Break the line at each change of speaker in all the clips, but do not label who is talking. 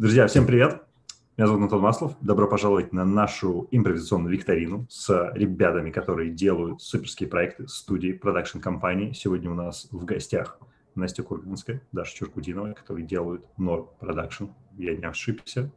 Друзья, всем привет! Меня зовут Антон Маслов. Добро пожаловать на нашу импровизационную викторину с ребятами, которые делают суперские проекты студии, продакшн-компании. Сегодня у нас в гостях Настя Курганская, Даша Чуркудинова, которые делают Норм Продакшн. Я не ошибся.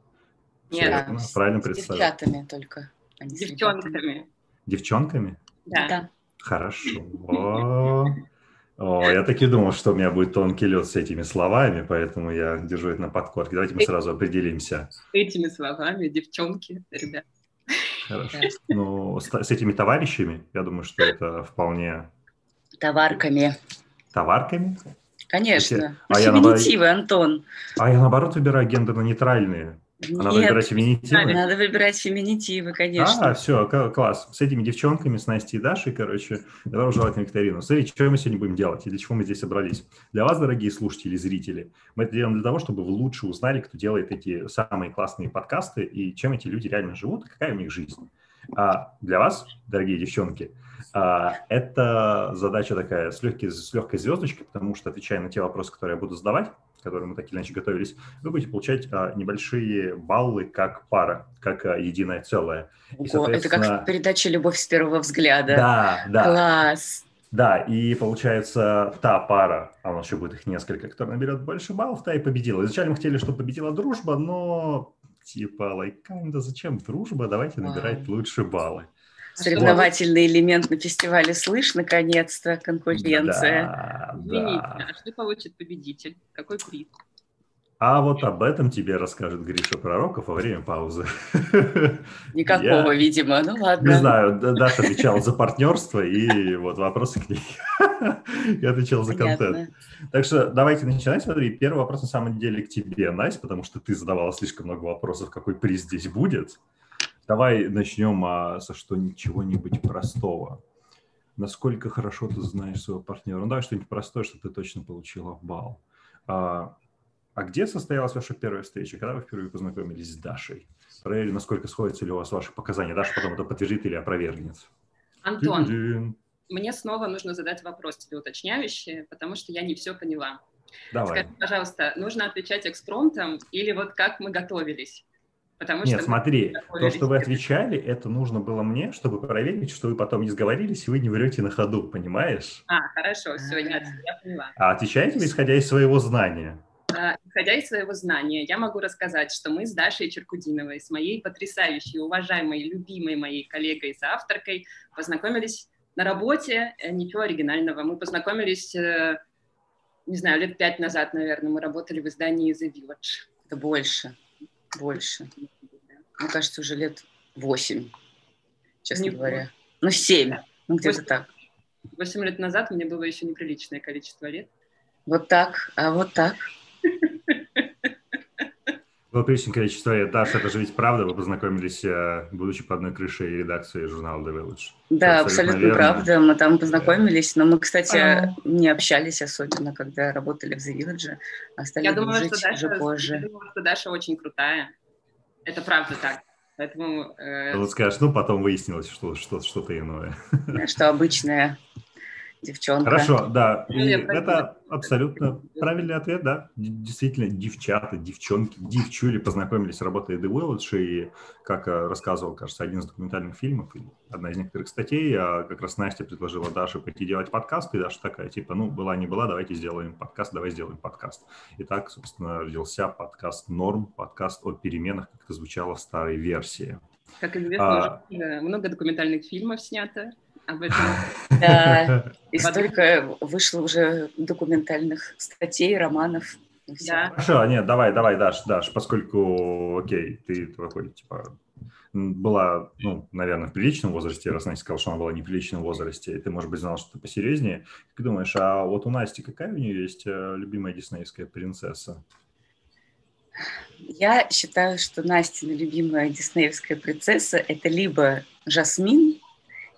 Нет, верно, с, правильно с представил. девчатами только.
А Девчонками.
Девчонками?
Да. да.
Хорошо. О, я таки думал, что у меня будет тонкий лед с этими словами, поэтому я держу это на подкорке. Давайте мы сразу определимся.
Этими словами, девчонки, ребят.
Хорошо. Ну, с, с этими товарищами, я думаю, что это вполне...
Товарками.
Товарками?
Конечно. А я, Антон.
А я, наоборот, выбираю гендерно-нейтральные.
Надо Нет, выбирать феминитивы? Надо выбирать феминитивы, конечно.
А, все, класс. С этими девчонками, с Настей и Дашей, короче, давай желать на викторину. Смотри, что мы сегодня будем делать и для чего мы здесь собрались. Для вас, дорогие слушатели, зрители, мы это делаем для того, чтобы вы лучше узнали, кто делает эти самые классные подкасты и чем эти люди реально живут, и какая у них жизнь. А для вас, дорогие девчонки, а, это задача такая с, легкой, с легкой звездочкой, потому что, отвечая на те вопросы, которые я буду задавать, которые мы так или иначе готовились, вы будете получать а, небольшие баллы как пара, как а, единое целое.
И, соответственно... Это как передача «Любовь с первого взгляда».
Да, да.
Класс.
Да, и получается та пара, а у нас еще будет их несколько, которая наберет больше баллов, та и победила. Изначально мы хотели, чтобы победила дружба, но типа, like, kinda, зачем дружба, давайте набирать лучше баллы.
Соревновательный элемент на фестивале «Слышь», наконец-то, конкуренция.
Да, Извините, да. а что получит победитель? Какой приз?
А вот об этом тебе расскажет Гриша Пророков во время паузы.
Никакого, Я, видимо, ну ладно.
Не знаю, Даша отвечала за партнерство и вот вопросы к ней. Я отвечал за Понятно. контент. Так что давайте начинать. Смотри, первый вопрос на самом деле к тебе, Настя, потому что ты задавала слишком много вопросов, какой приз здесь будет. Давай начнем а, со что ничего-нибудь простого. Насколько хорошо ты знаешь своего партнера? Ну, давай что-нибудь простое, что ты точно получила балл. А, а где состоялась ваша первая встреча? Когда вы впервые познакомились с Дашей? Проверили, насколько сходятся ли у вас ваши показания. Даша потом это подтвердит или опровергнет.
Антон, Ты-ди. мне снова нужно задать вопрос тебе уточняющий, потому что я не все поняла.
Давай.
Скажи, пожалуйста, нужно отвечать экспромтом или вот как мы готовились?
Потому Нет, что смотри, то, что вы отвечали, это нужно было мне, чтобы проверить, что вы потом не сговорились, и вы не врете на ходу, понимаешь?
А, хорошо, все, я, я поняла.
А отвечаете вы, исходя из своего знания?
А, исходя из своего знания, я могу рассказать, что мы с Дашей Черкудиновой, с моей потрясающей, уважаемой, любимой моей коллегой соавторкой познакомились на работе, э, ничего оригинального. Мы познакомились, э, не знаю, лет пять назад, наверное, мы работали в издании The Village.
Это больше больше. Мне кажется, уже лет восемь, честно Не говоря. Ну, семь, ну, где-то так.
Восемь лет назад мне было еще неприличное количество лет.
Вот так, а вот так.
Было приличное количество лет. Даша, это же ведь правда, вы познакомились, э, будучи под одной крышей редакции журнала The Village.
Да, абсолютно, абсолютно правда. Мы там познакомились, но мы, кстати, а... не общались особенно, когда работали в The Village. А стали я думаю, что Даша, уже позже.
Я думаю, что Даша очень крутая. Это правда так. Поэтому...
Э... Вот скажешь, ну, потом выяснилось, что что-то что иное.
Что обычное девчонка.
Хорошо, да. И это абсолютно правильный ответ, да. Действительно, девчата, девчонки, девчули познакомились, работая The Village, и, как э, рассказывал, кажется, один из документальных фильмов, одна из некоторых статей, а как раз Настя предложила Даше пойти делать подкаст, и Даша такая, типа, ну, была не была, давайте сделаем подкаст, давай сделаем подкаст. И так, собственно, родился подкаст «Норм», подкаст о переменах, как это звучало в старой версии.
Как известно, а... много документальных фильмов снято об этом.
Да, и столько вышло уже документальных статей, романов.
Да. Хорошо, нет, давай, давай, Даш, Даш, поскольку, окей, ты такой, типа, была, ну, наверное, в приличном возрасте, раз Настя сказала, что она была не в приличном возрасте, и ты, может быть, знал что-то посерьезнее. Как думаешь, а вот у Насти какая у нее есть э, любимая диснеевская принцесса?
Я считаю, что Настина любимая диснеевская принцесса – это либо Жасмин,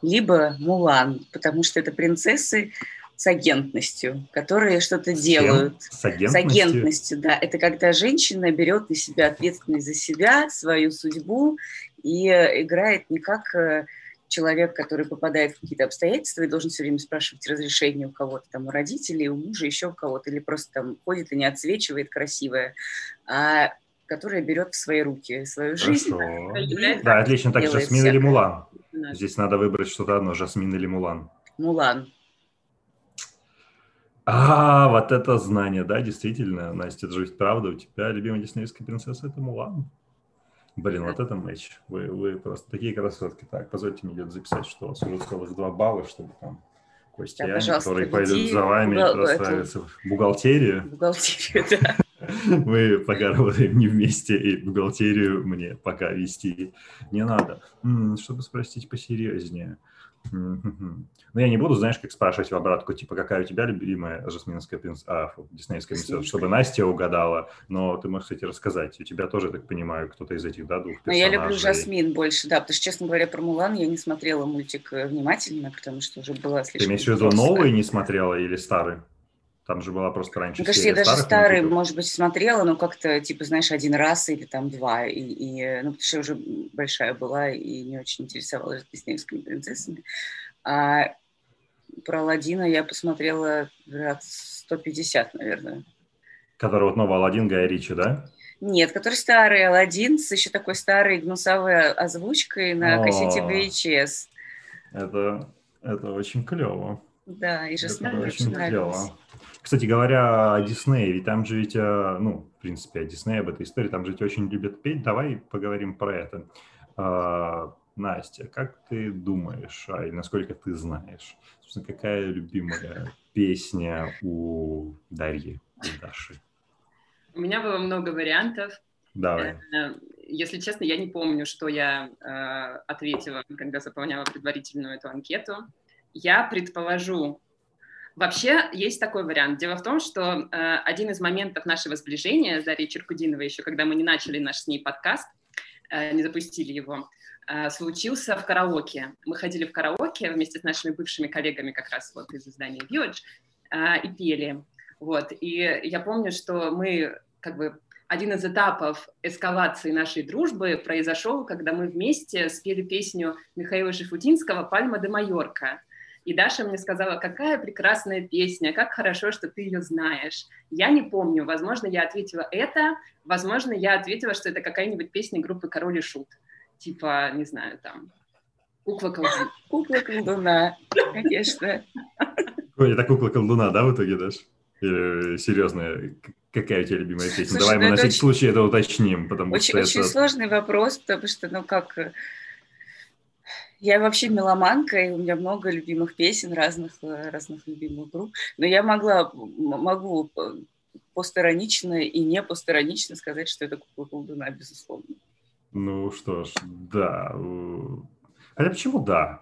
либо Мулан, потому что это принцессы с агентностью, которые что-то делают.
С агентностью?
С агентностью, да. Это когда женщина берет на себя ответственность за себя, свою судьбу и э, играет не как э, человек, который попадает в какие-то обстоятельства и должен все время спрашивать разрешение у кого-то, там, у родителей, у мужа, еще у кого-то, или просто там ходит и не отсвечивает красивая, а которая берет в свои руки свою жизнь.
Да, отлично. Так, Жасмин или Мулан? Здесь надо выбрать что-то одно, Жасмин или Мулан.
Мулан.
А, вот это знание, да, действительно, Настя, это же ведь правда, у тебя любимая диснеевская принцесса – это Мулан. Блин, вот это матч. Вы, вы просто такие красотки. Так, позвольте мне где-то записать, что у вас уже целых два балла, чтобы там Костя, да, которые пойдут за вами бухгал... прославиться в бухгалтерию.
Бухгалтерию, да.
Мы пока работаем не вместе, и бухгалтерию мне пока вести не надо. Чтобы спросить посерьезнее. Ну, я не буду, знаешь, как спрашивать в обратку, типа, какая у тебя любимая жасминская принцесса, а, фу, диснеевская принцесса, чтобы Настя угадала, но ты можешь, кстати, рассказать. У тебя тоже, так понимаю, кто-то из этих, да, двух персонажей.
Ну, я люблю Жасмин больше, да, потому что, честно говоря, про Мулан я не смотрела мультик э, внимательно, потому что уже была слишком...
Ты имеешь в виду новый не смотрела или старый? Там же была просто раньше
Мне кажется, я даже старый, мультиков. может быть, смотрела, но как-то, типа, знаешь, один раз или там два. И, и, ну, потому что я уже большая была и не очень интересовалась диснеевскими принцессами. А про Алладина я посмотрела раз 150, наверное.
Который вот новый Алладин Гая Ричи, да?
Нет, который старый Алладин с еще такой старой гнусовой озвучкой на кассете VHS.
Это, это очень клево.
Да, и же это очень.
Кстати говоря, о Диснее, ведь там же ведь, э, ну, в принципе, о Диснее, об этой истории, там же ведь очень любят петь. Давай поговорим про это а, Настя, как ты думаешь, а, и насколько ты знаешь, собственно, какая любимая песня у Дарьи, у Даши?
У меня было много вариантов.
Давай.
Э, если честно, я не помню, что я э, ответила, когда заполняла предварительную эту анкету. Я предположу, Вообще есть такой вариант. Дело в том, что э, один из моментов нашего сближения с Дарьей Черкудиновой, еще когда мы не начали наш с ней подкаст, э, не запустили его, Э, случился в караоке. Мы ходили в караоке вместе с нашими бывшими коллегами как раз вот из издания Village э, и пели. Вот. И я помню, что мы как бы один из этапов эскалации нашей дружбы произошел, когда мы вместе спели песню Михаила Шифутинского «Пальма де Майорка». И Даша мне сказала, какая прекрасная песня, как хорошо, что ты ее знаешь. Я не помню, возможно, я ответила это, возможно, я ответила, что это какая-нибудь песня группы «Король и Шут» типа, не знаю, там, кукла колдуна.
Кукла колдуна, конечно.
Ой, это кукла колдуна, да, в итоге, Даш? Или серьезная, какая у тебя любимая песня? Слушай, Давай мы ну на всякий очень, случай это уточним, потому
очень,
что
очень
это...
сложный вопрос, потому что, ну как, я вообще меломанка, и у меня много любимых песен разных, разных любимых групп, но я могла, могу посторонично и не посторонично сказать, что это кукла колдуна, безусловно.
Ну что ж, да. Хотя почему да?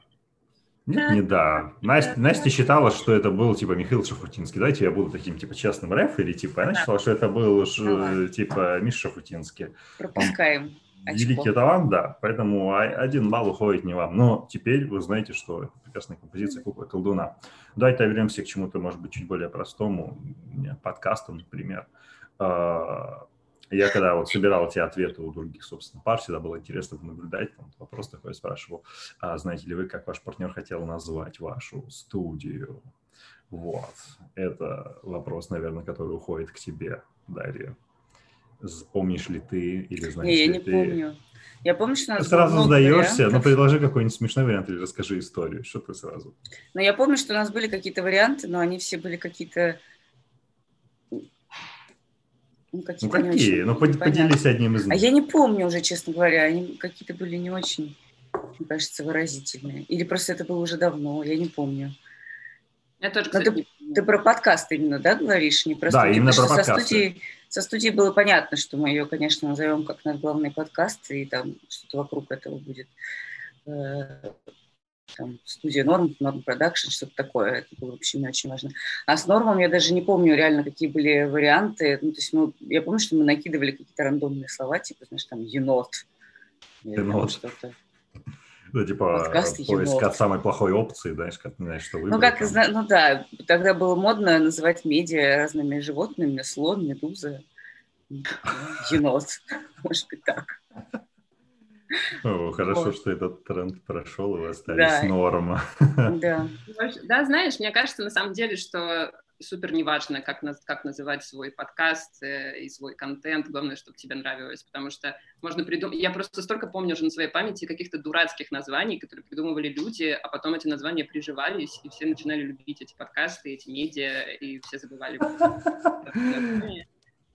Нет, не да. Настя, Настя считала, что это был типа Михаил Шафутинский. Давайте я буду таким типа частным рефери, типа. Она да. считала, что это был типа Миша Шафутинский.
Пропускаем.
Он великий талант, да. Поэтому один балл уходит не вам. Но теперь вы знаете, что это прекрасная композиция кукла колдуна. Давайте вернемся к чему-то, может быть, чуть более простому, подкасту, например. А, я когда вот собирал эти ответы у других, собственно, пар, всегда было интересно наблюдать. Там вопрос такой спрашивал, а знаете ли вы, как ваш партнер хотел назвать вашу студию? Вот. Это вопрос, наверное, который уходит к тебе, Дарья. Помнишь ли ты или знаешь
не,
ли
я не
ты?
помню. Я помню, что у
нас Сразу сдаешься, но предложи какой-нибудь смешной вариант или расскажи историю. Что ты сразу?
Ну, я помню, что у нас были какие-то варианты, но они все были какие-то
ну, какие, ну, какие? ну поделись одним из них.
А я не помню уже, честно говоря. Они какие-то были не очень, мне кажется, выразительные. Или просто это было уже давно, я не помню.
Я тоже, кстати,
ты, ты про подкаст именно, да, говоришь? Не
про да, именно про подкасты. Со студией,
со студией было понятно, что мы ее, конечно, назовем как наш главный подкаст, и там что-то вокруг этого будет э, там, студия Норм, Норм Продакшн, что-то такое. Это было вообще не очень важно. А с Нормом я даже не помню реально, какие были варианты. Ну, то есть, ну, я помню, что мы накидывали какие-то рандомные слова, типа, знаешь, там, енот.
Енот. Что-то. Ну, типа, поиск от самой плохой опции, знаешь, как, знаешь, что выбрать.
Ну, как, там. ну да, тогда было модно называть медиа разными животными, слон, медуза, енот, может быть, так.
О, хорошо, вот. что этот тренд прошел, и вы остались да. норма.
Да.
да, знаешь, мне кажется, на самом деле, что супер неважно, как, как называть свой подкаст э, и свой контент, главное, чтобы тебе нравилось, потому что можно придумать... Я просто столько помню уже на своей памяти каких-то дурацких названий, которые придумывали люди, а потом эти названия приживались, и все начинали любить эти подкасты, эти медиа, и все забывали.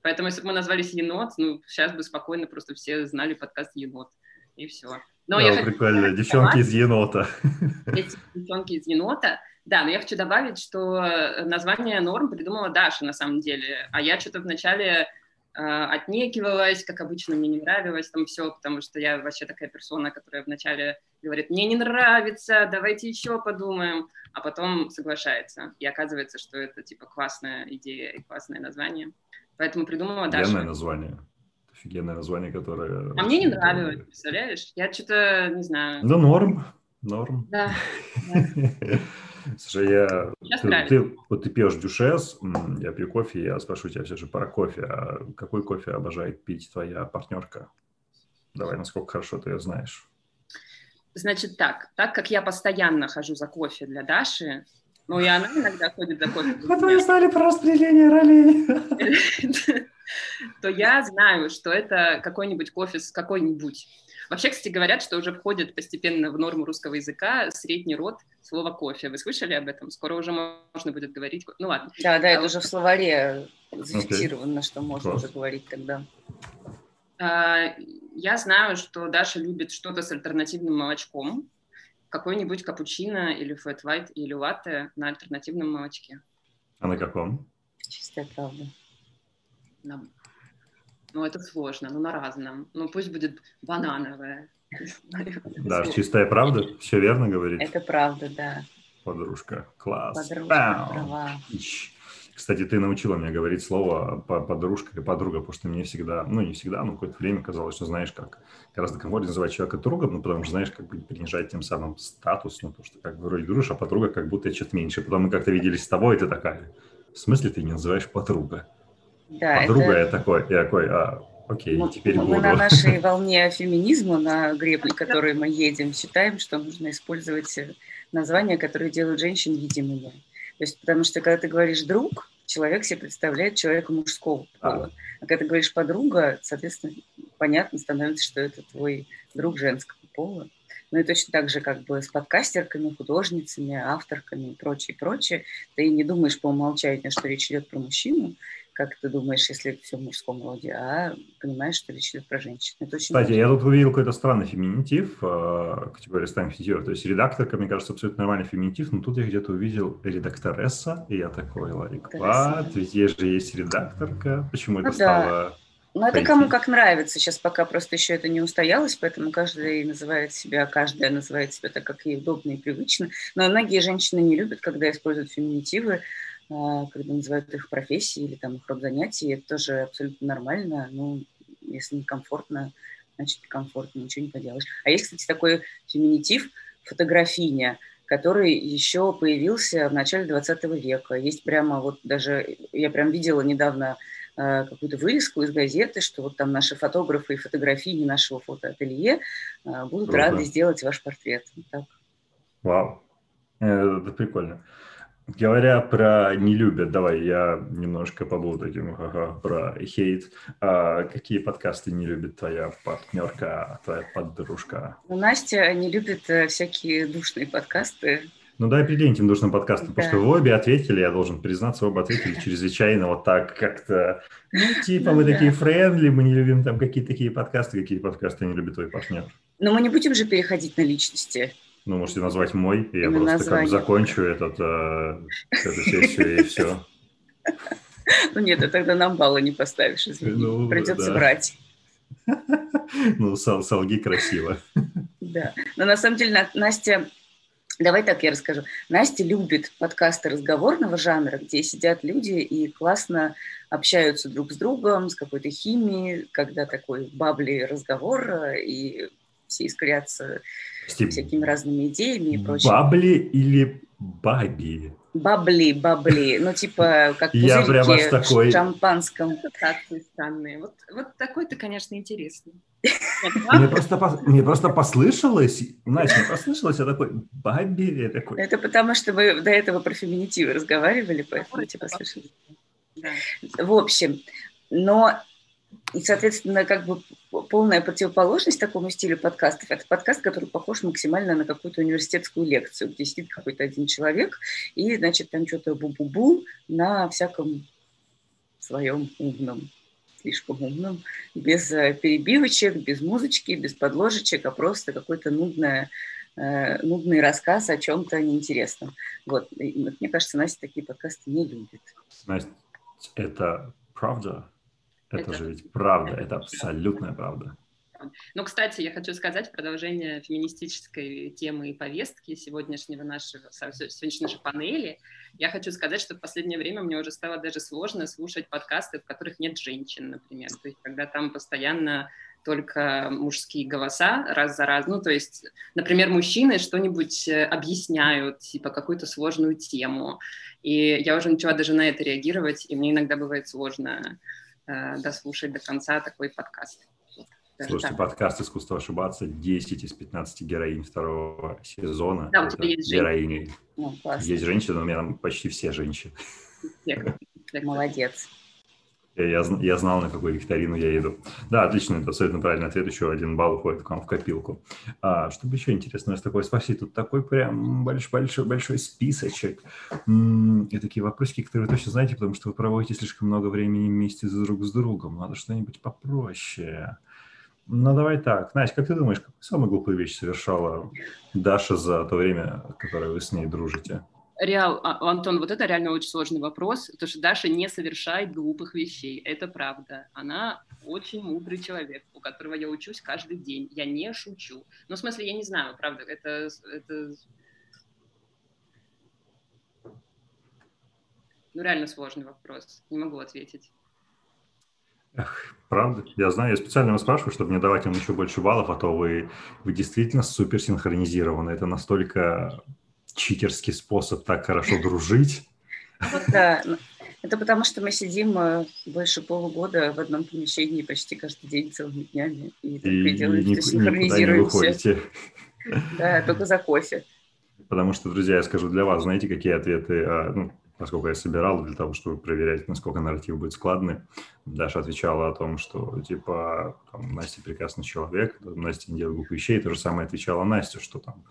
Поэтому если бы мы назвались «Енот», ну, сейчас бы спокойно просто все знали подкаст «Енот», и все.
Но да, я прикольно, девчонки из «Енота».
Эти девчонки из «Енота», да, но я хочу добавить, что название «Норм» придумала Даша на самом деле, а я что-то вначале э, отнекивалась, как обычно, мне не нравилось там все, потому что я вообще такая персона, которая вначале говорит, мне не нравится, давайте еще подумаем, а потом соглашается. И оказывается, что это типа классная идея и классное название. Поэтому придумала Даша.
Офигенное название. Офигенное название, которое...
А мне не нравилось, представляешь? Я что-то, не знаю...
Да норм, норм.
Да.
Слушай, я... Ты, ты, вот ты пьешь дюшес, я пью кофе, я спрошу тебя все же про кофе. А какой кофе обожает пить твоя партнерка? Давай, насколько хорошо ты ее знаешь.
Значит так, так как я постоянно хожу за кофе для Даши, ну, и она иногда ходит за кофе.
Вот вы знали про распределение ролей.
То я знаю, что это какой-нибудь кофе с какой-нибудь. Вообще, кстати, говорят, что уже входит постепенно в норму русского языка средний род слова кофе. Вы слышали об этом? Скоро уже можно будет говорить. Ну ладно.
Да, да, это а уже в словаре зафиксировано, что можно уже говорить тогда.
А, я знаю, что Даша любит что-то с альтернативным молочком какой-нибудь капучино или фэт white или латте на альтернативном молочке.
А на каком?
Чистая правда.
На... Ну, это сложно, ну, на разном. Ну, пусть будет банановое.
Да, чистая правда, все верно говорит.
Это правда, да.
Подружка, класс.
Подружка, права.
Кстати, ты научила меня говорить слово подружка или подруга, потому что мне всегда, ну не всегда, но какое-то время казалось, что знаешь, как гораздо комфортнее называть человека другом, ну потому что знаешь, как бы принижать тем самым статус, ну потому что как бы вроде дружишь, а подруга как будто что-то меньше. Потом мы как-то виделись с тобой, и ты такая, в смысле ты не называешь подруга? Да, подруга это... я такой, я такой, а, окей, мы, теперь
мы
буду.
на нашей волне феминизма, на гребле, которой мы едем, считаем, что нужно использовать названия, которые делают женщин видимыми. То есть, потому что когда ты говоришь «друг», человек себе представляет человека мужского пола. А когда ты говоришь «подруга», соответственно, понятно становится, что это твой друг женского пола. Ну и точно так же как бы с подкастерками, художницами, авторками и прочее, прочее. Ты не думаешь по умолчанию, что речь идет про мужчину, как ты думаешь, если все в мужском роде, а понимаешь, что речь идет про женщин.
Это очень Кстати, важно. я тут увидел какой-то странный феминитив, э, категория станет феминитива, то есть редакторка, мне кажется, абсолютно нормальный феминитив, но тут я где-то увидел редакторесса, и я такой, лайк, вот, ведь есть же есть редакторка, почему ну, это да. стало...
Ну, это кому как нравится. Сейчас пока просто еще это не устоялось, поэтому каждый называет себя, каждая называет себя так, как ей удобно и привычно. Но многие женщины не любят, когда используют феминитивы, а, когда называют их профессией или там их род занятий, это тоже абсолютно нормально. Ну, если не комфортно, значит комфортно, ничего не поделаешь. А есть, кстати, такой феминитив фотографиня, который еще появился в начале 20 века. Есть прямо вот даже, я прям видела недавно а, какую-то вырезку из газеты, что вот там наши фотографы и фотографии нашего фотоателье а, будут Круто. рады сделать ваш портрет. Вот так.
Вау, э, это прикольно. Говоря про не любят, давай я немножко побуду таким ага, про хейт. А какие подкасты не любит твоя партнерка, твоя подружка?
Ну, Настя не любит э, всякие душные подкасты.
Ну дай определение этим душным подкастам, да. потому что вы обе ответили, я должен признаться, оба ответили чрезвычайно вот так как-то, ну типа мы такие френдли, мы не любим там какие-то такие подкасты, какие подкасты не любит твой партнер.
Но мы не будем же переходить на личности.
Ну, можете назвать мой, и я просто как закончу этот, э, эту сессию, и все.
Ну нет, а тогда нам баллы не поставишь, извини. Ну, Придется да. брать.
Ну, сол, солги красиво.
Да, но на самом деле Настя, давай так я расскажу. Настя любит подкасты разговорного жанра, где сидят люди и классно общаются друг с другом, с какой-то химией, когда такой бабли разговор, и все искрятся Прости, всякими разными идеями и прочим.
Бабли или баби?
Бабли, бабли, ну типа как
Я прямо такой...
в шампанском.
Ассоциации странные. Вот, вот такой-то, конечно, интересный.
Мне просто, мне просто послышалось, Настя, мне послышалось, я такой, баби, я такой.
Это потому, что мы до этого про феминитивы разговаривали, поэтому тебе послышалось. В общем, но и, соответственно, как бы полная противоположность такому стилю подкастов – это подкаст, который похож максимально на какую-то университетскую лекцию, где сидит какой-то один человек и, значит, там что-то бу-бу-бу на всяком своем умном, слишком умном, без э, перебивочек, без музычки, без подложечек, а просто какой-то нудное, э, нудный рассказ о чем-то неинтересном. Вот. И, мне кажется, Настя такие подкасты не любит.
Настя, это правда? Это, это же ведь правда, это абсолютная правда.
Ну, кстати, я хочу сказать продолжение феминистической темы и повестки сегодняшнего нашего, сегодняшней нашей панели. Я хочу сказать, что в последнее время мне уже стало даже сложно слушать подкасты, в которых нет женщин, например. То есть, когда там постоянно только мужские голоса раз за раз. Ну, то есть, например, мужчины что-нибудь э, объясняют, типа какую-то сложную тему. И я уже начала даже на это реагировать, и мне иногда бывает сложно дослушать до конца такой подкаст.
Слушайте, так. подкаст «Искусство ошибаться» 10 из 15 героинь второго сезона. Да, у тебя есть героини. Ну, есть женщины, но у меня там почти все женщины.
Молодец.
Я, я знал, на какую викторину я иду. Да, отлично, это абсолютно правильный ответ. Еще один балл уходит к вам в копилку. А, что бы еще интересного из такое спросить? Тут такой прям большой, большой, большой списочек. И такие вопросики, которые вы точно знаете, потому что вы проводите слишком много времени вместе друг с другом. Надо что-нибудь попроще. Ну, давай так. Настя, как ты думаешь, какую самую глупую вещь совершала Даша за то время, которое вы с ней дружите?
Реал, а, Антон, вот это реально очень сложный вопрос, потому что Даша не совершает глупых вещей, это правда. Она очень мудрый человек, у которого я учусь каждый день. Я не шучу. Ну, в смысле, я не знаю, правда, это... это... Ну, реально сложный вопрос. Не могу ответить.
Эх, правда? Я знаю, я специально вас спрашиваю, чтобы не давать вам еще больше баллов, а то вы, вы действительно супер синхронизированы. Это настолько читерский способ так хорошо дружить.
Да, ну, это потому что мы сидим э, больше полугода в одном помещении почти каждый день целыми днями. И, так и, и синхронизируемся. Да, только за кофе.
Потому что, друзья, я скажу для вас, знаете, какие ответы, а, ну, поскольку я собирал для того, чтобы проверять, насколько нарратив будет складный, Даша отвечала о том, что, типа, там, Настя прекрасный человек, Настя не делает глупых вещей, то же самое отвечала Настя, что там,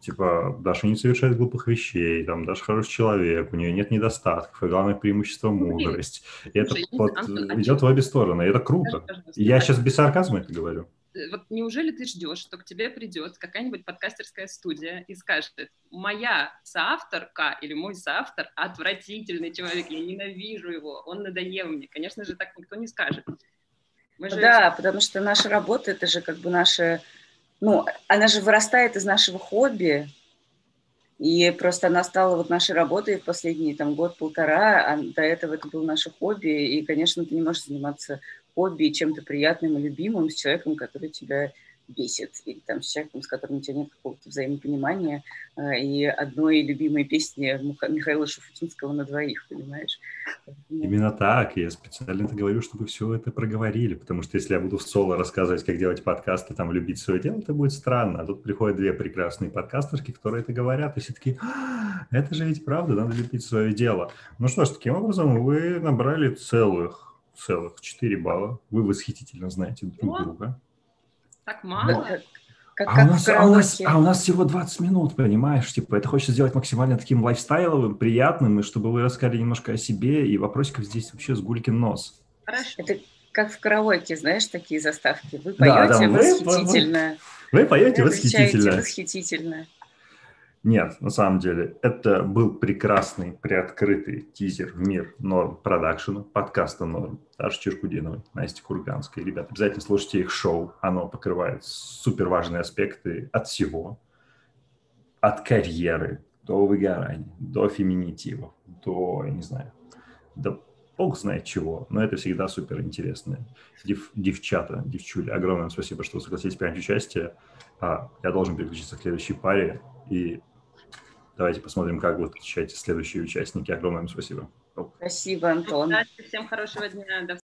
типа, Даша не совершает глупых вещей, там, Даша хороший человек, у нее нет недостатков, и главное преимущество – мудрость. И это вот идет в обе стороны, и это круто. Я сейчас без сарказма это говорю.
Э, вот неужели ты ждешь, что к тебе придет какая-нибудь подкастерская студия и скажет, моя соавторка или мой соавтор отвратительный человек, я ненавижу его, он надоел мне. Конечно же, так никто не скажет.
Мы же... Да, потому что наша работа, это же как бы наша, ну, она же вырастает из нашего хобби, и просто она стала вот нашей работой в последний там год-полтора, а до этого это было наше хобби, и, конечно, ты не можешь заниматься хобби, чем-то приятным и любимым с человеком, который тебя бесит, или там с человеком, с которым у тебя нет какого-то взаимопонимания, э, и одной любимой песни Михаила Шуфутинского на двоих, понимаешь?
Именно так, я специально это говорю, чтобы все это проговорили, потому что если я буду в соло рассказывать, как делать подкасты, там, любить свое дело, это будет странно, а тут приходят две прекрасные подкастерки, которые это говорят, и все таки «А, это же ведь правда, надо любить свое дело. Ну что ж, таким образом вы набрали целых целых 4 балла. Вы восхитительно знаете друг О, друга.
Так мало? Да.
Как, а, как у нас, а, у нас, а у нас всего 20 минут, понимаешь? Типа, это хочется сделать максимально таким лайфстайловым, приятным, и чтобы вы рассказали немножко о себе, и вопросиков здесь вообще с гулькин нос.
Хорошо. Это как в караоке, знаешь, такие заставки. Вы поете да, да, восхитительно.
Вы, вы, вы поете восхитительно.
восхитительно.
Нет, на самом деле, это был прекрасный приоткрытый тизер в мир норм продакшена, подкаста норм Даши Черкудиновой, Насти Курганской. Ребята, обязательно слушайте их шоу. Оно покрывает супер важные аспекты от всего. От карьеры до выгорания, до феминитивов, до, я не знаю, до бог знает чего, но это всегда супер интересно. Дев, девчата, девчули, огромное спасибо, что согласились принять участие. А, я должен переключиться к следующей паре и Давайте посмотрим, как будут отвечать следующие участники. Огромное вам спасибо.
Спасибо, Антон.
Всем хорошего дня. До